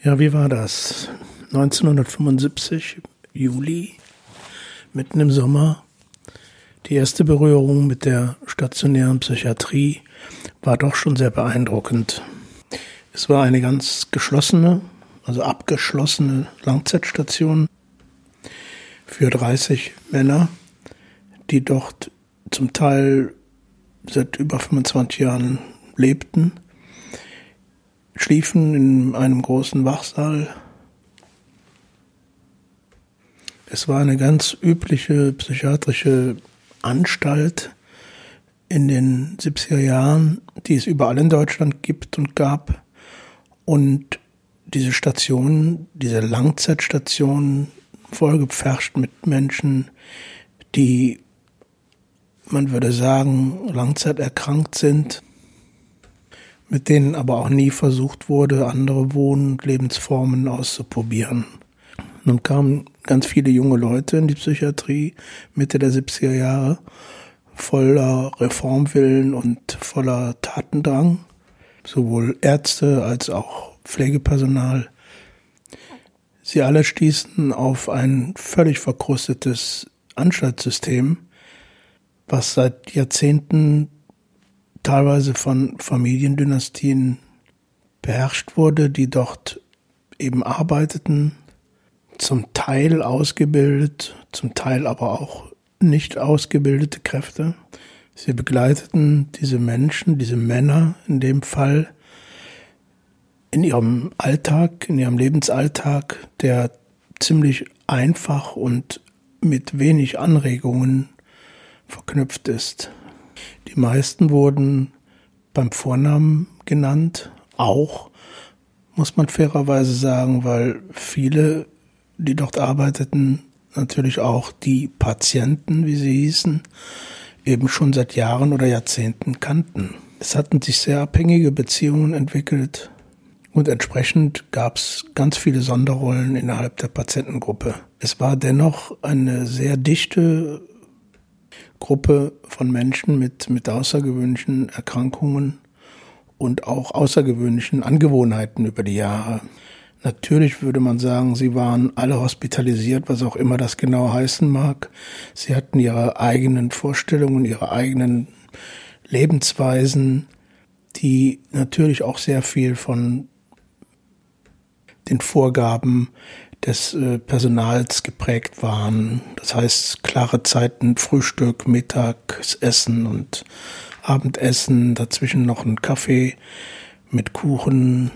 Ja, wie war das? 1975, Juli, mitten im Sommer. Die erste Berührung mit der stationären Psychiatrie war doch schon sehr beeindruckend. Es war eine ganz geschlossene, also abgeschlossene Langzeitstation für 30 Männer, die dort zum Teil seit über 25 Jahren lebten, schliefen in einem großen Wachsaal. Es war eine ganz übliche psychiatrische Anstalt in den 70er Jahren, die es überall in Deutschland gibt und gab. Und diese Station, diese Langzeitstation, vollgepfercht mit Menschen, die, man würde sagen, langzeiterkrankt sind, mit denen aber auch nie versucht wurde, andere Wohn- und Lebensformen auszuprobieren. Nun kamen ganz viele junge Leute in die Psychiatrie Mitte der 70er Jahre, voller Reformwillen und voller Tatendrang, sowohl Ärzte als auch Pflegepersonal. Sie alle stießen auf ein völlig verkrustetes Anstaltssystem, was seit Jahrzehnten teilweise von Familiendynastien beherrscht wurde, die dort eben arbeiteten, zum Teil ausgebildet, zum Teil aber auch nicht ausgebildete Kräfte. Sie begleiteten diese Menschen, diese Männer in dem Fall, in ihrem Alltag, in ihrem Lebensalltag, der ziemlich einfach und mit wenig Anregungen verknüpft ist. Die meisten wurden beim Vornamen genannt, auch, muss man fairerweise sagen, weil viele, die dort arbeiteten, natürlich auch die Patienten, wie sie hießen, eben schon seit Jahren oder Jahrzehnten kannten. Es hatten sich sehr abhängige Beziehungen entwickelt und entsprechend gab es ganz viele Sonderrollen innerhalb der Patientengruppe. Es war dennoch eine sehr dichte Gruppe von Menschen mit, mit außergewöhnlichen Erkrankungen und auch außergewöhnlichen Angewohnheiten über die Jahre. Natürlich würde man sagen, sie waren alle hospitalisiert, was auch immer das genau heißen mag. Sie hatten ihre eigenen Vorstellungen, ihre eigenen Lebensweisen, die natürlich auch sehr viel von den Vorgaben des äh, Personals geprägt waren. Das heißt, klare Zeiten, Frühstück, Mittagessen und Abendessen, dazwischen noch ein Kaffee mit Kuchen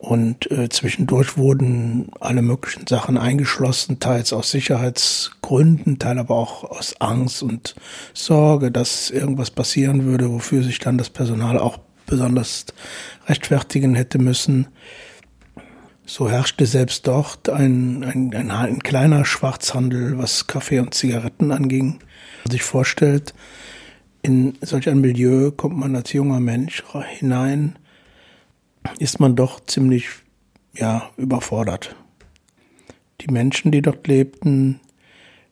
und äh, zwischendurch wurden alle möglichen Sachen eingeschlossen, teils aus Sicherheitsgründen, teils aber auch aus Angst und Sorge, dass irgendwas passieren würde, wofür sich dann das Personal auch besonders rechtfertigen hätte müssen. So herrschte selbst dort ein, ein, ein, ein kleiner Schwarzhandel, was Kaffee und Zigaretten anging. Man sich vorstellt, in solch ein Milieu kommt man als junger Mensch hinein, ist man doch ziemlich, ja, überfordert. Die Menschen, die dort lebten,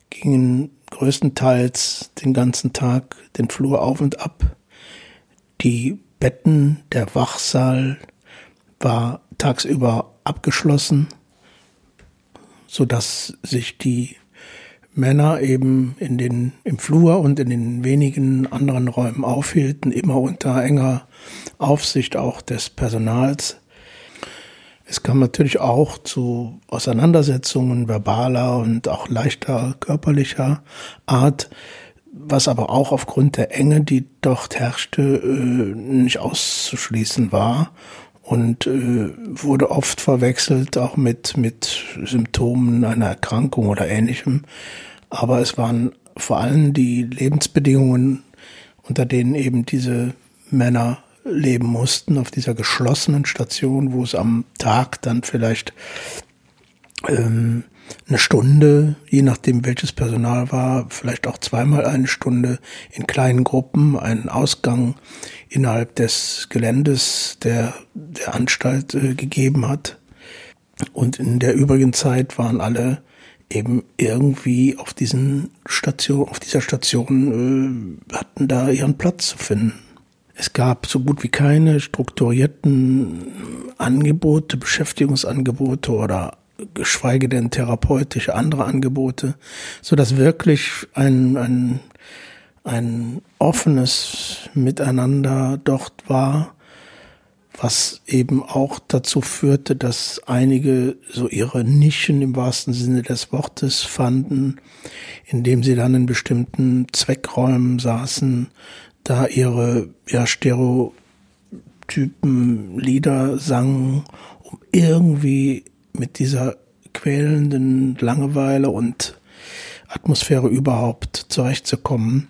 gingen größtenteils den ganzen Tag den Flur auf und ab. Die Betten, der Wachsaal war tagsüber abgeschlossen, so dass sich die Männer eben in den, im Flur und in den wenigen anderen Räumen aufhielten, immer unter enger Aufsicht auch des Personals. Es kam natürlich auch zu Auseinandersetzungen verbaler und auch leichter körperlicher Art, was aber auch aufgrund der Enge, die dort herrschte, äh, nicht auszuschließen war und äh, wurde oft verwechselt auch mit, mit Symptomen einer Erkrankung oder ähnlichem. Aber es waren vor allem die Lebensbedingungen, unter denen eben diese Männer leben mussten, auf dieser geschlossenen Station, wo es am Tag dann vielleicht ähm, eine Stunde, je nachdem welches Personal war, vielleicht auch zweimal eine Stunde in kleinen Gruppen einen Ausgang innerhalb des Geländes der, der Anstalt äh, gegeben hat. Und in der übrigen Zeit waren alle eben irgendwie auf diesen Station, auf dieser Station äh, hatten da ihren Platz zu finden. Es gab so gut wie keine strukturierten Angebote, Beschäftigungsangebote oder geschweige denn therapeutische andere Angebote, so dass wirklich ein, ein, ein offenes Miteinander dort war, was eben auch dazu führte, dass einige so ihre Nischen im wahrsten Sinne des Wortes fanden, indem sie dann in bestimmten Zweckräumen saßen, da ihre ja, Stereotypen Lieder sangen, um irgendwie mit dieser quälenden Langeweile und Atmosphäre überhaupt zurechtzukommen.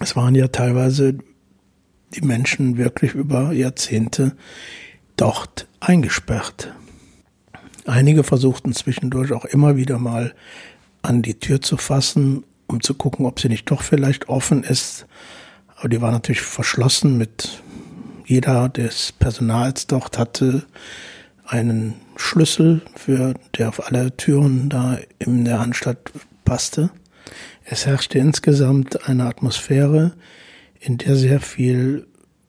Es waren ja teilweise die Menschen wirklich über Jahrzehnte dort eingesperrt. Einige versuchten zwischendurch auch immer wieder mal an die Tür zu fassen, um zu gucken, ob sie nicht doch vielleicht offen ist. Aber die war natürlich verschlossen mit jeder des Personals dort hatte einen Schlüssel, für der auf alle Türen da in der Anstalt passte. Es herrschte insgesamt eine Atmosphäre, in der sehr viel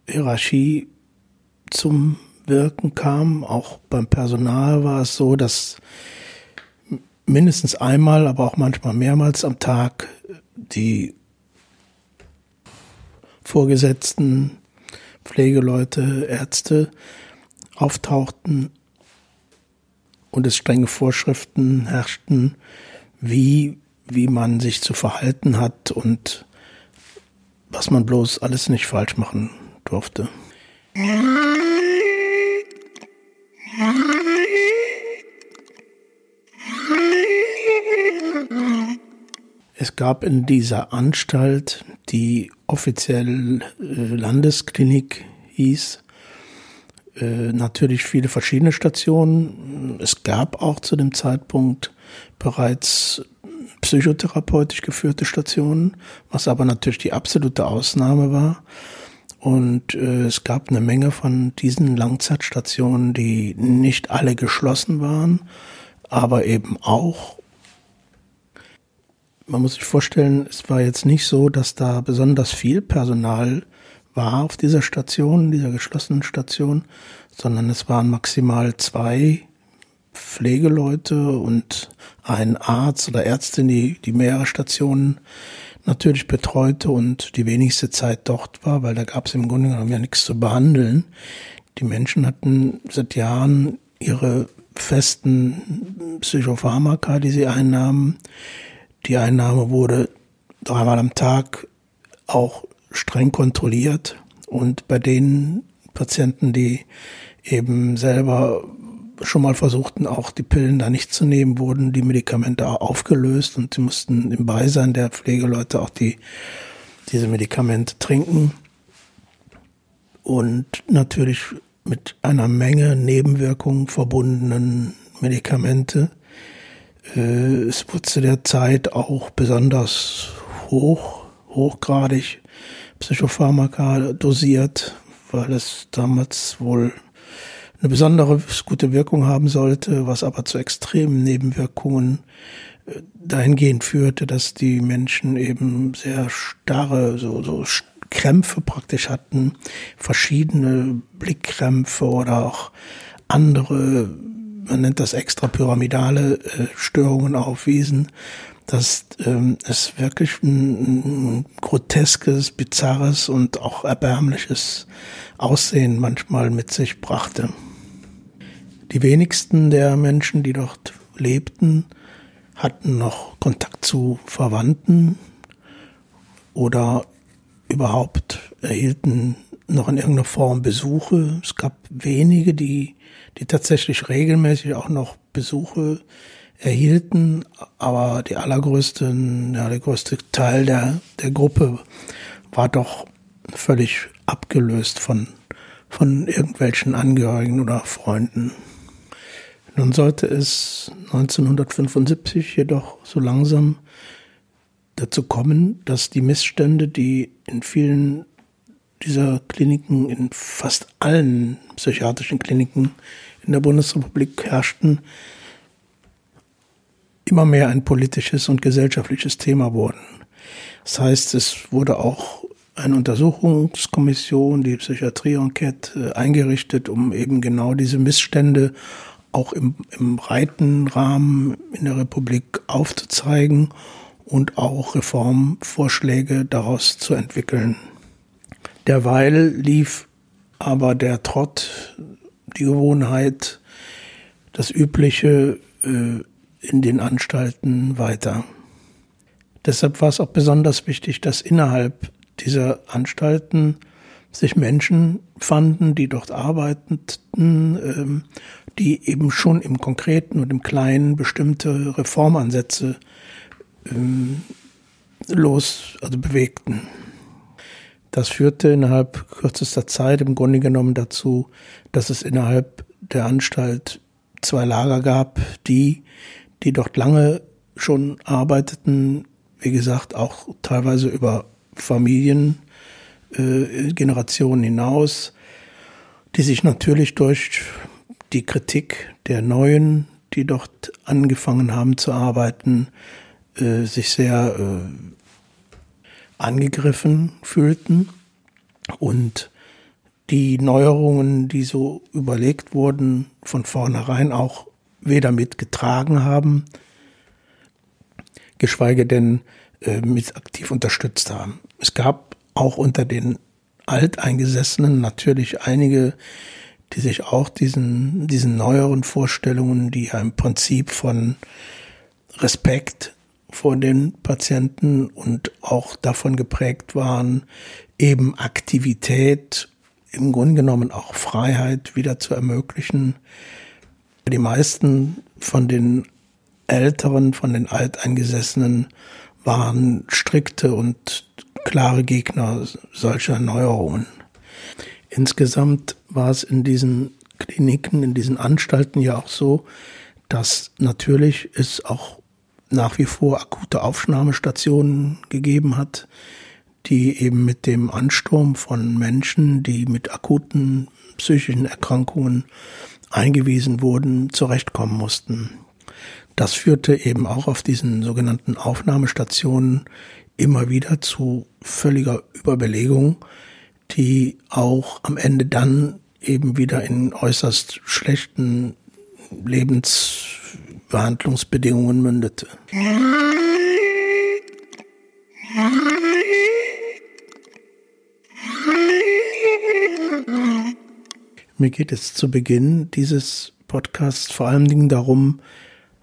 Hierarchie zum Wirken kam. Auch beim Personal war es so, dass mindestens einmal, aber auch manchmal mehrmals am Tag die Vorgesetzten, Pflegeleute, Ärzte auftauchten und es strenge Vorschriften herrschten, wie, wie man sich zu verhalten hat und was man bloß alles nicht falsch machen durfte. Es gab in dieser Anstalt, die offiziell äh, Landesklinik hieß, äh, natürlich viele verschiedene Stationen. Es gab auch zu dem Zeitpunkt bereits psychotherapeutisch geführte Stationen, was aber natürlich die absolute Ausnahme war. Und äh, es gab eine Menge von diesen Langzeitstationen, die nicht alle geschlossen waren, aber eben auch. Man muss sich vorstellen, es war jetzt nicht so, dass da besonders viel Personal war auf dieser Station, dieser geschlossenen Station, sondern es waren maximal zwei Pflegeleute und ein Arzt oder Ärztin, die, die mehrere Stationen natürlich betreute und die wenigste Zeit dort war, weil da gab es im Grunde genommen ja nichts zu behandeln. Die Menschen hatten seit Jahren ihre festen Psychopharmaka, die sie einnahmen. Die Einnahme wurde dreimal am Tag auch streng kontrolliert und bei den Patienten, die eben selber schon mal versuchten, auch die Pillen da nicht zu nehmen, wurden die Medikamente aufgelöst und sie mussten im Beisein der Pflegeleute auch die, diese Medikamente trinken. Und natürlich mit einer Menge Nebenwirkungen verbundenen Medikamente. Äh, es wurde zu der Zeit auch besonders hoch, hochgradig Psychopharmaka dosiert, weil es damals wohl eine besondere gute Wirkung haben sollte, was aber zu extremen Nebenwirkungen äh, dahingehend führte, dass die Menschen eben sehr starre, so, so Krämpfe praktisch hatten, verschiedene Blickkrämpfe oder auch andere, man nennt das extrapyramidale äh, Störungen aufwiesen dass ähm, es wirklich ein, ein groteskes, bizarres und auch erbärmliches Aussehen manchmal mit sich brachte. Die wenigsten der Menschen, die dort lebten, hatten noch Kontakt zu Verwandten oder überhaupt erhielten noch in irgendeiner Form Besuche. Es gab wenige, die, die tatsächlich regelmäßig auch noch Besuche erhielten, aber die allergrößte, ja, der größte Teil der, der Gruppe war doch völlig abgelöst von, von irgendwelchen Angehörigen oder Freunden. Nun sollte es 1975 jedoch so langsam dazu kommen, dass die Missstände, die in vielen dieser Kliniken, in fast allen psychiatrischen Kliniken in der Bundesrepublik herrschten, immer mehr ein politisches und gesellschaftliches Thema wurden. Das heißt, es wurde auch eine Untersuchungskommission, die Psychiatrie-Enquete, äh, eingerichtet, um eben genau diese Missstände auch im, im breiten Rahmen in der Republik aufzuzeigen und auch Reformvorschläge daraus zu entwickeln. Derweil lief aber der Trott, die Gewohnheit, das Übliche äh, in den Anstalten weiter. Deshalb war es auch besonders wichtig, dass innerhalb dieser Anstalten sich Menschen fanden, die dort arbeiteten, ähm, die eben schon im Konkreten und im Kleinen bestimmte Reformansätze ähm, los, also bewegten. Das führte innerhalb kürzester Zeit im Grunde genommen dazu, dass es innerhalb der Anstalt zwei Lager gab, die, die dort lange schon arbeiteten, wie gesagt, auch teilweise über Familiengenerationen äh, hinaus, die sich natürlich durch die Kritik der Neuen, die dort angefangen haben zu arbeiten, äh, sich sehr äh, angegriffen fühlten. Und die Neuerungen, die so überlegt wurden, von vornherein auch weder mitgetragen haben, geschweige denn äh, mit aktiv unterstützt haben. Es gab auch unter den Alteingesessenen natürlich einige, die sich auch diesen, diesen neueren Vorstellungen, die ja im Prinzip von Respekt vor den Patienten und auch davon geprägt waren, eben Aktivität, im Grunde genommen auch Freiheit wieder zu ermöglichen. Die meisten von den Älteren, von den Alteingesessenen waren strikte und klare Gegner solcher Neuerungen. Insgesamt war es in diesen Kliniken, in diesen Anstalten ja auch so, dass natürlich es auch nach wie vor akute Aufnahmestationen gegeben hat, die eben mit dem Ansturm von Menschen, die mit akuten psychischen Erkrankungen eingewiesen wurden, zurechtkommen mussten. Das führte eben auch auf diesen sogenannten Aufnahmestationen immer wieder zu völliger Überbelegung, die auch am Ende dann eben wieder in äußerst schlechten Lebensbehandlungsbedingungen mündete. Mir geht es zu Beginn dieses Podcasts vor allen Dingen darum,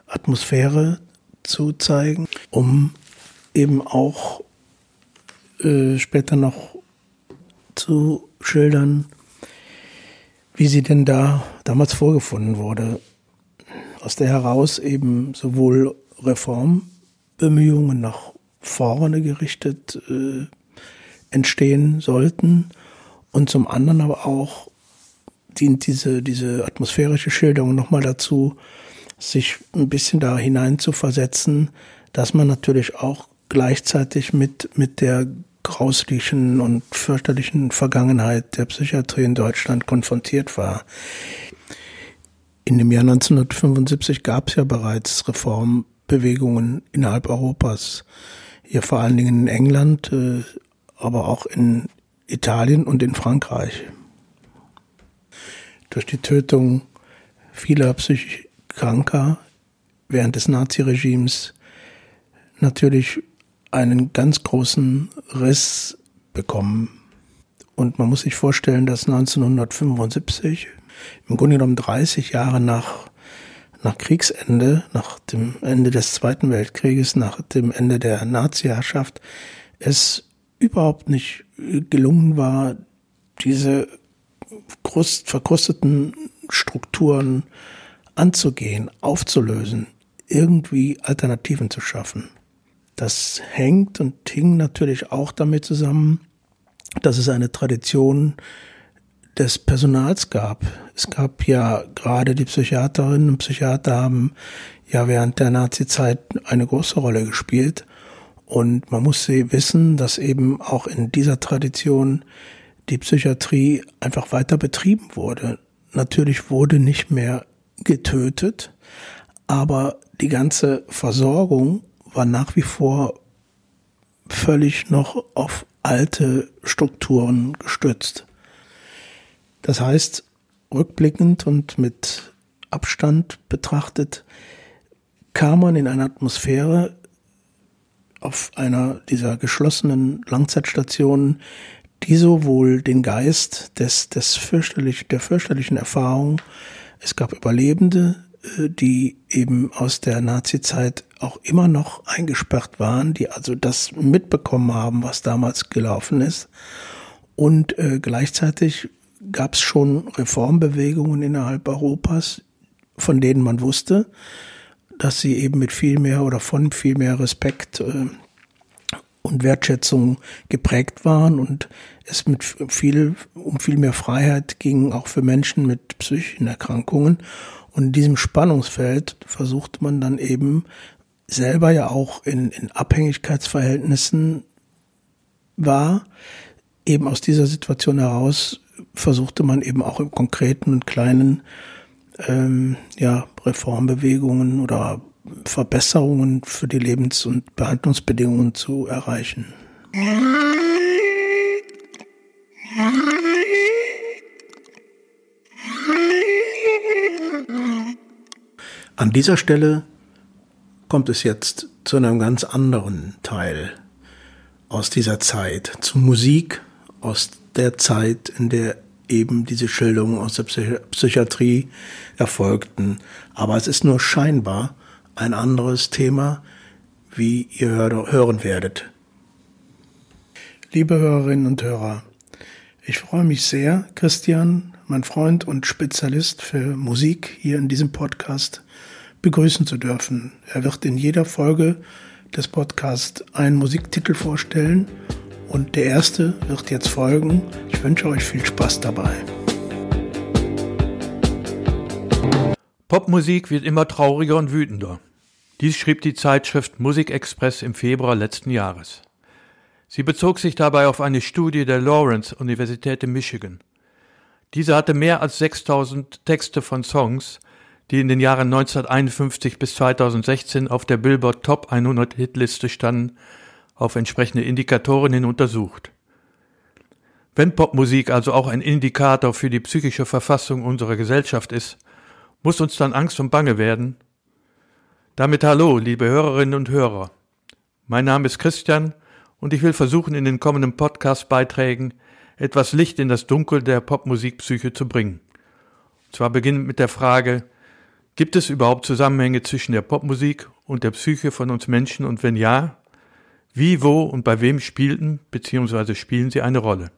Atmosphäre zu zeigen, um eben auch äh, später noch zu schildern, wie sie denn da damals vorgefunden wurde. Aus der heraus eben sowohl Reformbemühungen nach vorne gerichtet äh, entstehen sollten und zum anderen aber auch dient diese, diese atmosphärische Schilderung nochmal dazu, sich ein bisschen da hinein zu versetzen, dass man natürlich auch gleichzeitig mit, mit der grauslichen und fürchterlichen Vergangenheit der Psychiatrie in Deutschland konfrontiert war. In dem Jahr 1975 gab es ja bereits Reformbewegungen innerhalb Europas. Hier vor allen Dingen in England, äh, aber auch in Italien und in Frankreich. Durch die Tötung vieler psychisch Kranker während des Naziregimes natürlich einen ganz großen Riss bekommen. Und man muss sich vorstellen, dass 1975, im Grunde genommen 30 Jahre nach, nach Kriegsende, nach dem Ende des Zweiten Weltkrieges, nach dem Ende der Naziherrschaft, es überhaupt nicht gelungen war, diese verkrusteten Strukturen anzugehen, aufzulösen, irgendwie Alternativen zu schaffen. Das hängt und hing natürlich auch damit zusammen, dass es eine Tradition des Personals gab. Es gab ja gerade die Psychiaterinnen und Psychiater haben ja während der Nazi-Zeit eine große Rolle gespielt. Und man muss sie wissen, dass eben auch in dieser Tradition die Psychiatrie einfach weiter betrieben wurde. Natürlich wurde nicht mehr getötet, aber die ganze Versorgung war nach wie vor völlig noch auf alte Strukturen gestützt. Das heißt, rückblickend und mit Abstand betrachtet, kam man in eine Atmosphäre auf einer dieser geschlossenen Langzeitstationen, die sowohl den Geist des, des fürchterlich, der fürchterlichen Erfahrung, es gab Überlebende, äh, die eben aus der Nazizeit auch immer noch eingesperrt waren, die also das mitbekommen haben, was damals gelaufen ist. Und äh, gleichzeitig gab es schon Reformbewegungen innerhalb Europas, von denen man wusste, dass sie eben mit viel mehr oder von viel mehr Respekt äh, und Wertschätzung geprägt waren und es mit viel, um viel mehr Freiheit ging, auch für Menschen mit psychischen Erkrankungen. Und in diesem Spannungsfeld versuchte man dann eben selber ja auch in, in Abhängigkeitsverhältnissen war, eben aus dieser Situation heraus versuchte man eben auch im konkreten und kleinen ähm, ja, Reformbewegungen oder Verbesserungen für die Lebens- und Behandlungsbedingungen zu erreichen. An dieser Stelle kommt es jetzt zu einem ganz anderen Teil aus dieser Zeit, zu Musik aus der Zeit, in der eben diese Schilderungen aus der Psychiatrie erfolgten. Aber es ist nur scheinbar ein anderes Thema, wie ihr hören werdet. Liebe Hörerinnen und Hörer, ich freue mich sehr, Christian, mein Freund und Spezialist für Musik hier in diesem Podcast, begrüßen zu dürfen. Er wird in jeder Folge des Podcasts einen Musiktitel vorstellen und der erste wird jetzt folgen. Ich wünsche euch viel Spaß dabei. Popmusik wird immer trauriger und wütender. Dies schrieb die Zeitschrift Musikexpress im Februar letzten Jahres. Sie bezog sich dabei auf eine Studie der Lawrence Universität in Michigan. Diese hatte mehr als 6000 Texte von Songs, die in den Jahren 1951 bis 2016 auf der Billboard Top 100 Hitliste standen, auf entsprechende Indikatoren hin untersucht. Wenn Popmusik also auch ein Indikator für die psychische Verfassung unserer Gesellschaft ist, muss uns dann Angst und Bange werden, damit hallo, liebe Hörerinnen und Hörer. Mein Name ist Christian und ich will versuchen, in den kommenden Podcast-Beiträgen etwas Licht in das Dunkel der Popmusikpsyche zu bringen. Und zwar beginnend mit der Frage, gibt es überhaupt Zusammenhänge zwischen der Popmusik und der Psyche von uns Menschen und wenn ja, wie, wo und bei wem spielten bzw. spielen sie eine Rolle?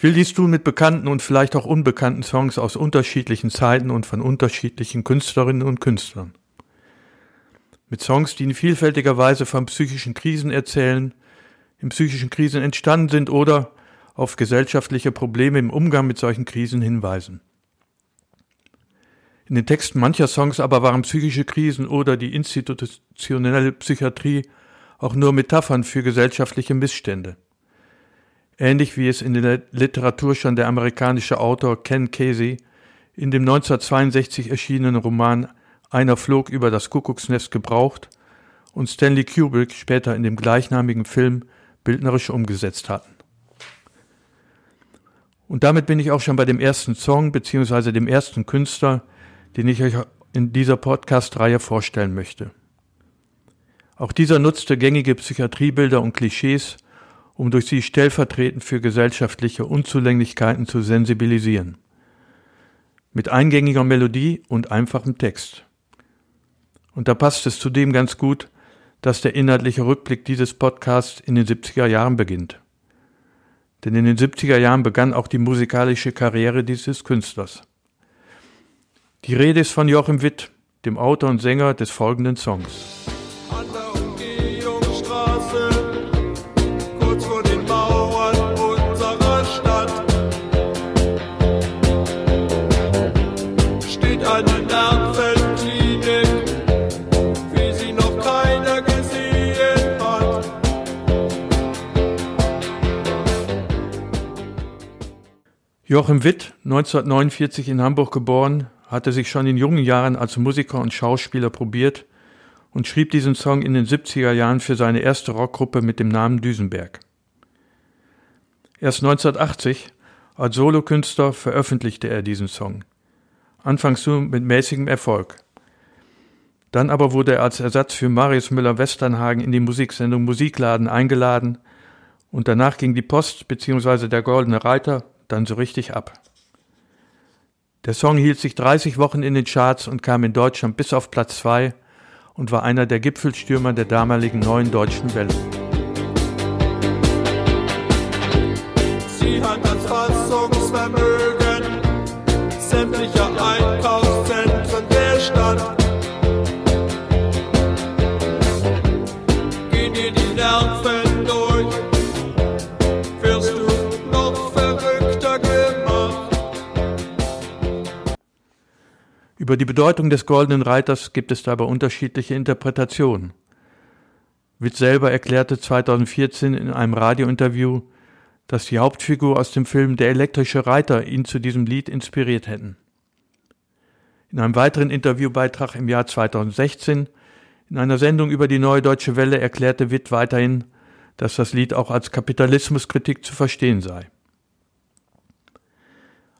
Ich will dies tun mit bekannten und vielleicht auch unbekannten Songs aus unterschiedlichen Zeiten und von unterschiedlichen Künstlerinnen und Künstlern. Mit Songs, die in vielfältiger Weise von psychischen Krisen erzählen, in psychischen Krisen entstanden sind oder auf gesellschaftliche Probleme im Umgang mit solchen Krisen hinweisen. In den Texten mancher Songs aber waren psychische Krisen oder die institutionelle Psychiatrie auch nur Metaphern für gesellschaftliche Missstände ähnlich wie es in der Literatur schon der amerikanische Autor Ken Casey in dem 1962 erschienenen Roman Einer flog über das Kuckucksnest gebraucht und Stanley Kubrick später in dem gleichnamigen Film bildnerisch umgesetzt hatten. Und damit bin ich auch schon bei dem ersten Song beziehungsweise dem ersten Künstler, den ich euch in dieser Podcast-Reihe vorstellen möchte. Auch dieser nutzte gängige Psychiatriebilder und Klischees, um durch sie stellvertretend für gesellschaftliche Unzulänglichkeiten zu sensibilisieren. Mit eingängiger Melodie und einfachem Text. Und da passt es zudem ganz gut, dass der inhaltliche Rückblick dieses Podcasts in den 70er Jahren beginnt. Denn in den 70er Jahren begann auch die musikalische Karriere dieses Künstlers. Die Rede ist von Joachim Witt, dem Autor und Sänger des folgenden Songs. Joachim Witt, 1949 in Hamburg geboren, hatte sich schon in jungen Jahren als Musiker und Schauspieler probiert und schrieb diesen Song in den 70er Jahren für seine erste Rockgruppe mit dem Namen Düsenberg. Erst 1980 als Solokünstler veröffentlichte er diesen Song. Anfangs nur mit mäßigem Erfolg. Dann aber wurde er als Ersatz für Marius Müller-Westernhagen in die Musiksendung Musikladen eingeladen und danach ging die Post bzw. der Goldene Reiter dann so richtig ab. Der Song hielt sich 30 Wochen in den Charts und kam in Deutschland bis auf Platz 2 und war einer der Gipfelstürmer der damaligen neuen deutschen Welle. Sie hat das Über die Bedeutung des Goldenen Reiters gibt es dabei unterschiedliche Interpretationen. Witt selber erklärte 2014 in einem Radiointerview, dass die Hauptfigur aus dem Film Der elektrische Reiter ihn zu diesem Lied inspiriert hätten. In einem weiteren Interviewbeitrag im Jahr 2016 in einer Sendung über die Neue Deutsche Welle erklärte Witt weiterhin, dass das Lied auch als Kapitalismuskritik zu verstehen sei.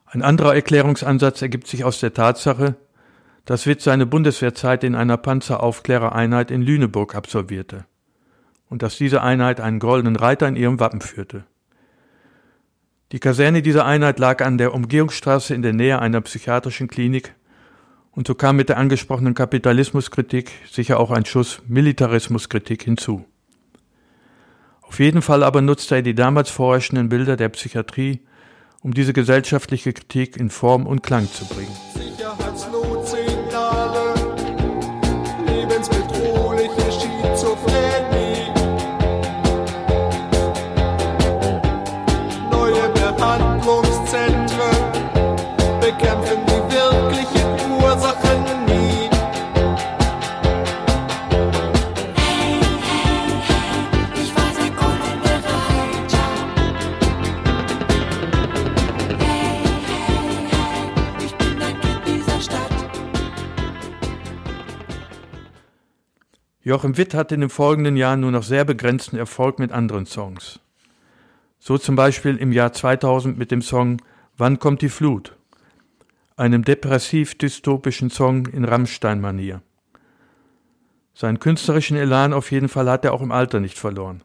Ein anderer Erklärungsansatz ergibt sich aus der Tatsache, dass Witt seine Bundeswehrzeit in einer Panzeraufklärereinheit in Lüneburg absolvierte und dass diese Einheit einen goldenen Reiter in ihrem Wappen führte. Die Kaserne dieser Einheit lag an der Umgehungsstraße in der Nähe einer psychiatrischen Klinik und so kam mit der angesprochenen Kapitalismuskritik sicher auch ein Schuss Militarismuskritik hinzu. Auf jeden Fall aber nutzte er die damals vorherrschenden Bilder der Psychiatrie, um diese gesellschaftliche Kritik in Form und Klang zu bringen. Joachim Witt hatte in den folgenden Jahren nur noch sehr begrenzten Erfolg mit anderen Songs. So zum Beispiel im Jahr 2000 mit dem Song Wann kommt die Flut? Einem depressiv-dystopischen Song in Rammstein-Manier. Seinen künstlerischen Elan auf jeden Fall hat er auch im Alter nicht verloren.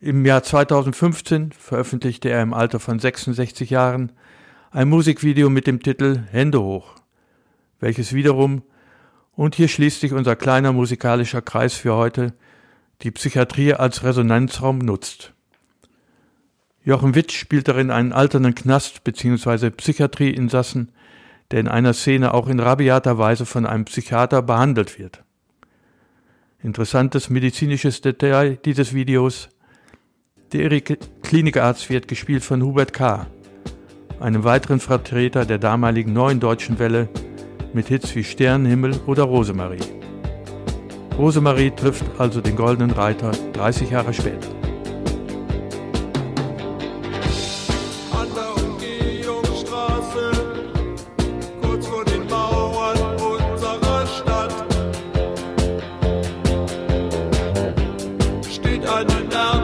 Im Jahr 2015 veröffentlichte er im Alter von 66 Jahren ein Musikvideo mit dem Titel Hände hoch, welches wiederum, und hier schließt sich unser kleiner musikalischer Kreis für heute, die Psychiatrie als Resonanzraum nutzt. Jochen Witt spielt darin einen alternden Knast- bzw. Psychiatrieinsassen, der in einer Szene auch in rabiater Weise von einem Psychiater behandelt wird. Interessantes medizinisches Detail dieses Videos. Der Klinikarzt wird gespielt von Hubert K., einem weiteren Vertreter der damaligen neuen deutschen Welle mit Hits wie Sternenhimmel oder Rosemarie. Rosemarie trifft also den Goldenen Reiter 30 Jahre später. Stadt, steht eine Nervenklinik,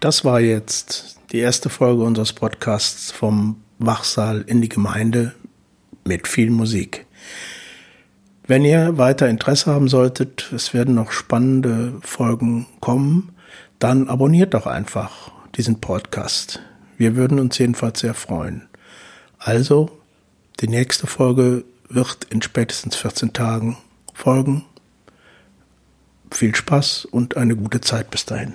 Das war jetzt die erste Folge unseres Podcasts vom Wachsaal in die Gemeinde mit viel Musik. Wenn ihr weiter Interesse haben solltet, es werden noch spannende Folgen kommen, dann abonniert doch einfach diesen Podcast. Wir würden uns jedenfalls sehr freuen. Also, die nächste Folge wird in spätestens 14 Tagen folgen. Viel Spaß und eine gute Zeit bis dahin.